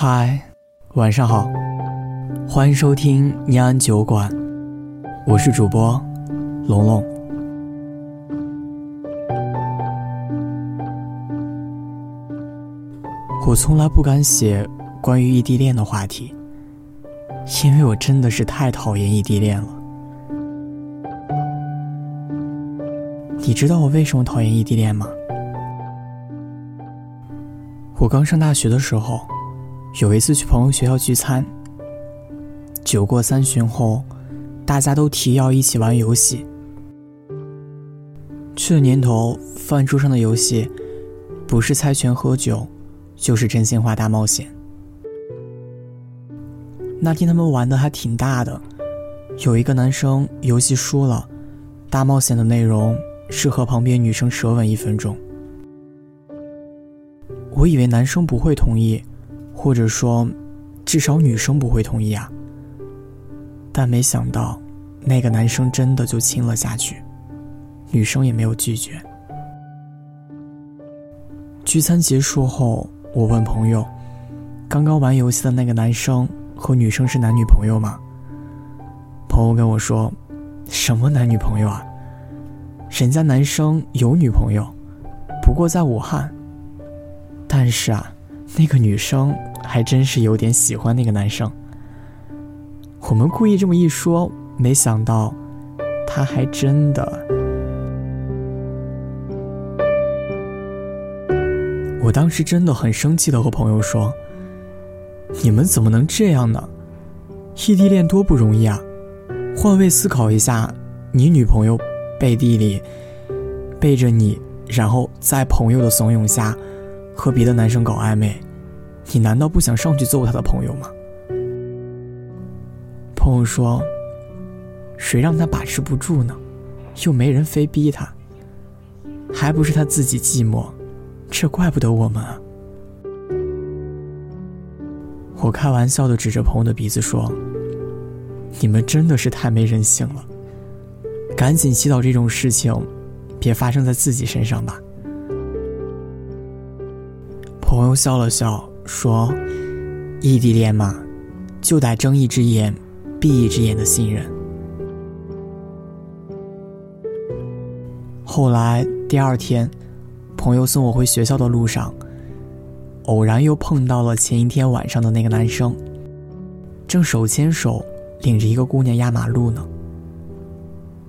嗨，晚上好，欢迎收听念安酒馆，我是主播龙龙。我从来不敢写关于异地恋的话题，因为我真的是太讨厌异地恋了。你知道我为什么讨厌异地恋吗？我刚上大学的时候。有一次去朋友学校聚餐，酒过三巡后，大家都提要一起玩游戏。这年头，饭桌上的游戏，不是猜拳喝酒，就是真心话大冒险。那天他们玩的还挺大的，有一个男生游戏输了，大冒险的内容是和旁边女生舌吻一分钟。我以为男生不会同意。或者说，至少女生不会同意啊。但没想到，那个男生真的就亲了下去，女生也没有拒绝。聚餐结束后，我问朋友：“刚刚玩游戏的那个男生和女生是男女朋友吗？”朋友跟我说：“什么男女朋友啊？人家男生有女朋友，不过在武汉。但是啊，那个女生……”还真是有点喜欢那个男生。我们故意这么一说，没想到，他还真的。我当时真的很生气的和朋友说：“你们怎么能这样呢？异地恋多不容易啊！换位思考一下，你女朋友背地里背着你，然后在朋友的怂恿下和别的男生搞暧昧。”你难道不想上去揍他的朋友吗？朋友说：“谁让他把持不住呢？又没人非逼他，还不是他自己寂寞，这怪不得我们啊。”我开玩笑的指着朋友的鼻子说：“你们真的是太没人性了，赶紧祈祷这种事情别发生在自己身上吧。”朋友笑了笑。说，异地恋嘛，就得睁一只眼闭一只眼的信任。后来第二天，朋友送我回学校的路上，偶然又碰到了前一天晚上的那个男生，正手牵手领着一个姑娘压马路呢。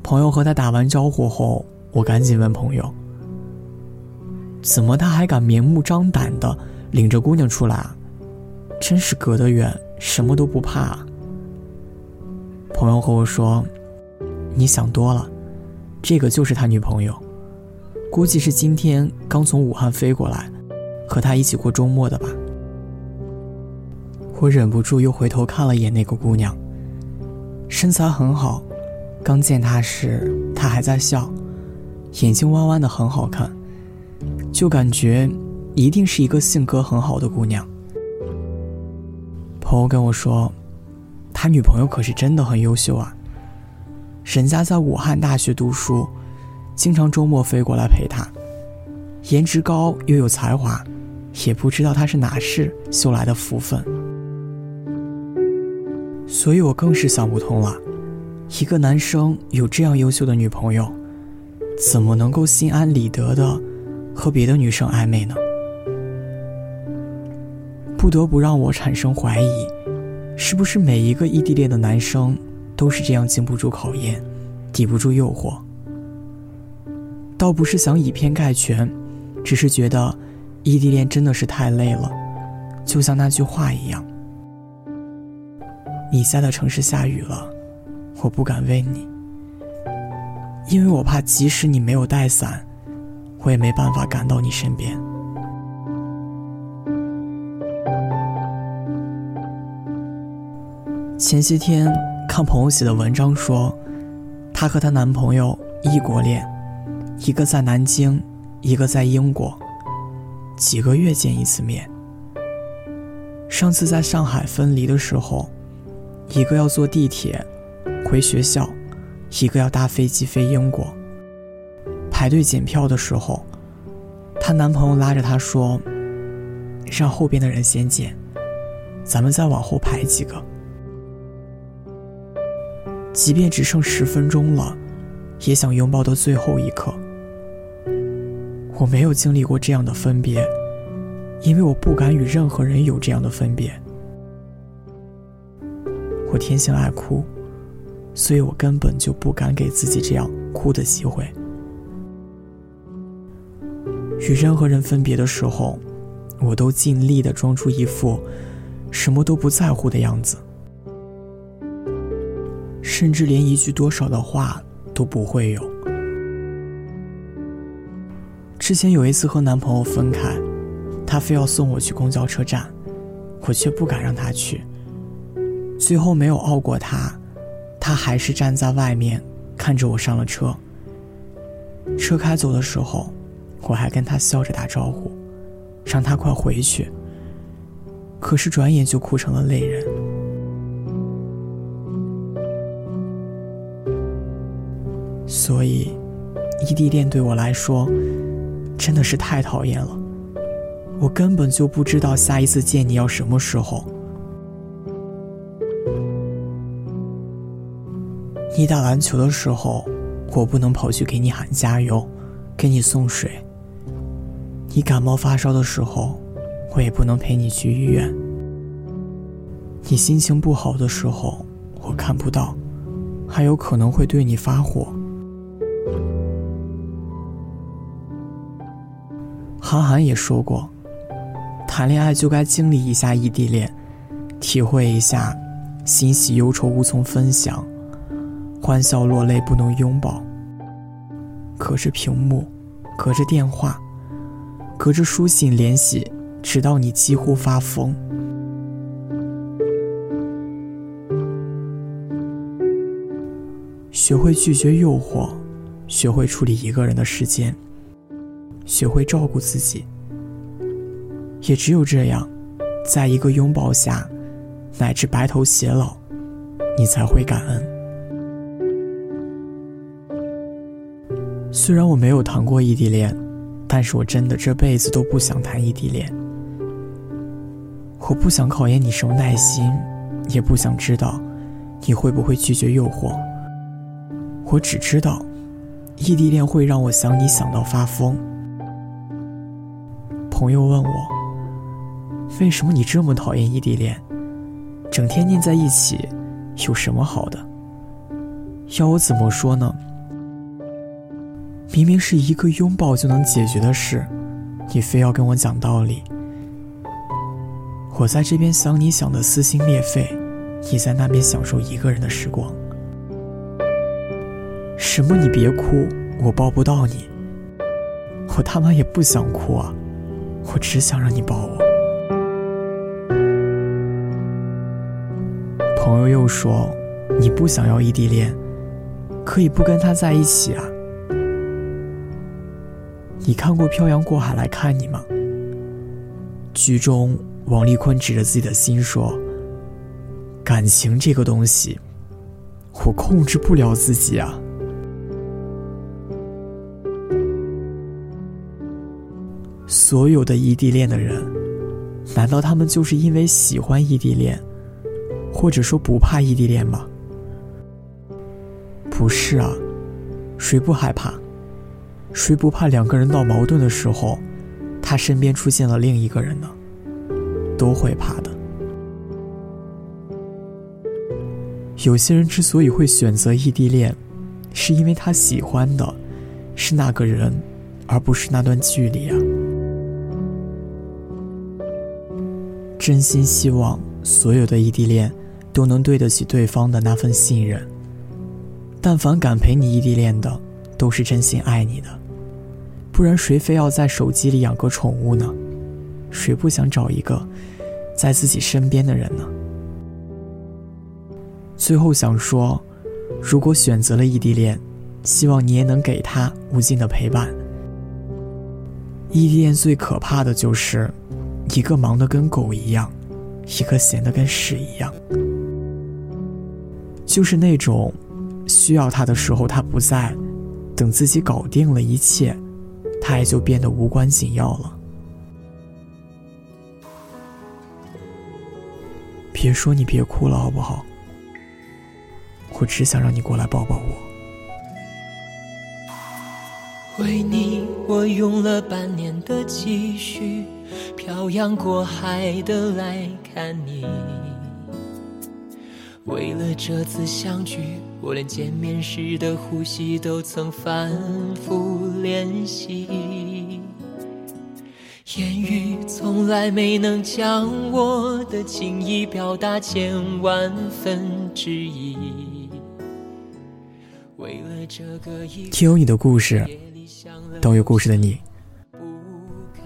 朋友和他打完招呼后，我赶紧问朋友：“怎么他还敢明目张胆的？”领着姑娘出来啊，真是隔得远，什么都不怕。朋友和我说：“你想多了，这个就是他女朋友，估计是今天刚从武汉飞过来，和他一起过周末的吧。”我忍不住又回头看了一眼那个姑娘，身材很好，刚见她时她还在笑，眼睛弯弯的很好看，就感觉。一定是一个性格很好的姑娘。朋友跟我说，他女朋友可是真的很优秀啊。人家在武汉大学读书，经常周末飞过来陪他。颜值高又有才华，也不知道他是哪世修来的福分。所以我更是想不通了，一个男生有这样优秀的女朋友，怎么能够心安理得的和别的女生暧昧呢？不得不让我产生怀疑，是不是每一个异地恋的男生都是这样经不住考验，抵不住诱惑？倒不是想以偏概全，只是觉得异地恋真的是太累了，就像那句话一样：“你在的城市下雨了，我不敢问你，因为我怕即使你没有带伞，我也没办法赶到你身边。”前些天看朋友写的文章说，她和她男朋友异国恋，一个在南京，一个在英国，几个月见一次面。上次在上海分离的时候，一个要坐地铁回学校，一个要搭飞机飞英国。排队检票的时候，她男朋友拉着她说：“让后边的人先检，咱们再往后排几个。即便只剩十分钟了，也想拥抱到最后一刻。我没有经历过这样的分别，因为我不敢与任何人有这样的分别。我天性爱哭，所以我根本就不敢给自己这样哭的机会。与任何人分别的时候，我都尽力的装出一副什么都不在乎的样子，甚至连一句多少的话都不会有。之前有一次和男朋友分开，他非要送我去公交车站，我却不敢让他去。最后没有拗过他，他还是站在外面看着我上了车。车开走的时候。我还跟他笑着打招呼，让他快回去。可是转眼就哭成了泪人。所以，异地恋对我来说真的是太讨厌了。我根本就不知道下一次见你要什么时候。你打篮球的时候，我不能跑去给你喊加油，给你送水。你感冒发烧的时候，我也不能陪你去医院。你心情不好的时候，我看不到，还有可能会对你发火。韩寒也说过，谈恋爱就该经历一下异地恋，体会一下欣喜忧愁无从分享，欢笑落泪不能拥抱，隔着屏幕，隔着电话。隔着书信联系，直到你几乎发疯。学会拒绝诱惑，学会处理一个人的时间，学会照顾自己。也只有这样，在一个拥抱下，乃至白头偕老，你才会感恩。虽然我没有谈过异地恋。但是我真的这辈子都不想谈异地恋。我不想考验你什么耐心，也不想知道你会不会拒绝诱惑。我只知道，异地恋会让我想你想到发疯。朋友问我，为什么你这么讨厌异地恋？整天腻在一起，有什么好的？要我怎么说呢？明明是一个拥抱就能解决的事，你非要跟我讲道理。我在这边想你想的撕心裂肺，你在那边享受一个人的时光。什么？你别哭，我抱不到你。我他妈也不想哭啊，我只想让你抱我。朋友又说，你不想要异地恋，可以不跟他在一起啊。你看过《漂洋过海来看你》吗？剧中王丽坤指着自己的心说：“感情这个东西，我控制不了自己啊。”所有的异地恋的人，难道他们就是因为喜欢异地恋，或者说不怕异地恋吗？不是啊，谁不害怕？谁不怕两个人闹矛盾的时候，他身边出现了另一个人呢？都会怕的。有些人之所以会选择异地恋，是因为他喜欢的是那个人，而不是那段距离啊。真心希望所有的异地恋都能对得起对方的那份信任。但凡敢陪你异地恋的。都是真心爱你的，不然谁非要在手机里养个宠物呢？谁不想找一个在自己身边的人呢？最后想说，如果选择了异地恋，希望你也能给他无尽的陪伴。异地恋最可怕的就是，一个忙得跟狗一样，一个闲得跟屎一样，就是那种需要他的时候他不在。等自己搞定了一切，他也就变得无关紧要了。别说你别哭了，好不好？我只想让你过来抱抱我。为你，我用了半年的积蓄，漂洋过海的来看你。为了这次相聚，我连见面时的呼吸都曾反复练习。言语从来没能将我的情意表达千万分之一。为了这个听有你的故事。都有故事的你，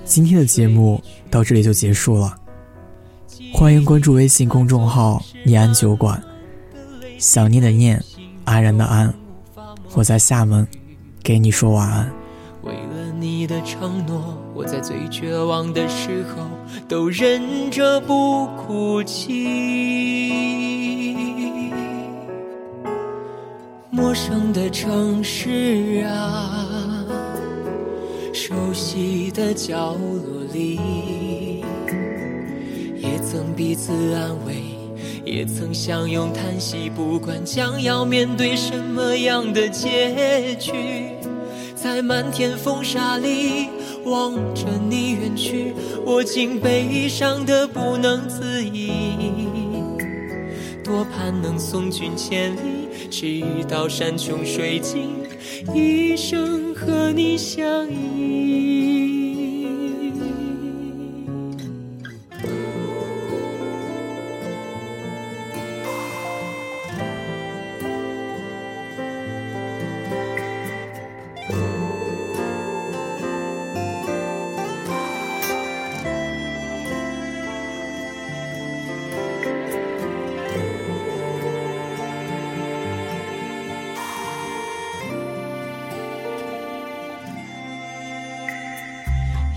今天的节目到这里就结束了。欢迎关注微信公众号“念安酒馆”，想念的念，安然的安，我在厦门，给你说晚安。为了你的承诺，我在最绝望的时候都忍着不哭泣。陌生的城市啊。熟悉的角落里，也曾彼此安慰，也曾相拥叹息。不管将要面对什么样的结局，在漫天风沙里望着你远去，我竟悲伤的不能自已。多盼能送君千里，直到山穷水尽，一生和你相依。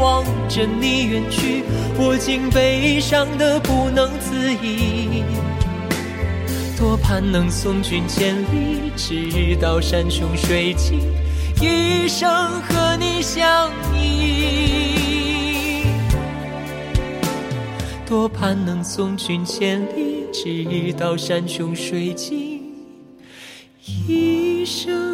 望着你远去，我竟悲伤的不能自已。多盼能送君千里，直到山穷水尽，一生和你相依。多盼能送君千里，直到山穷水尽，一生。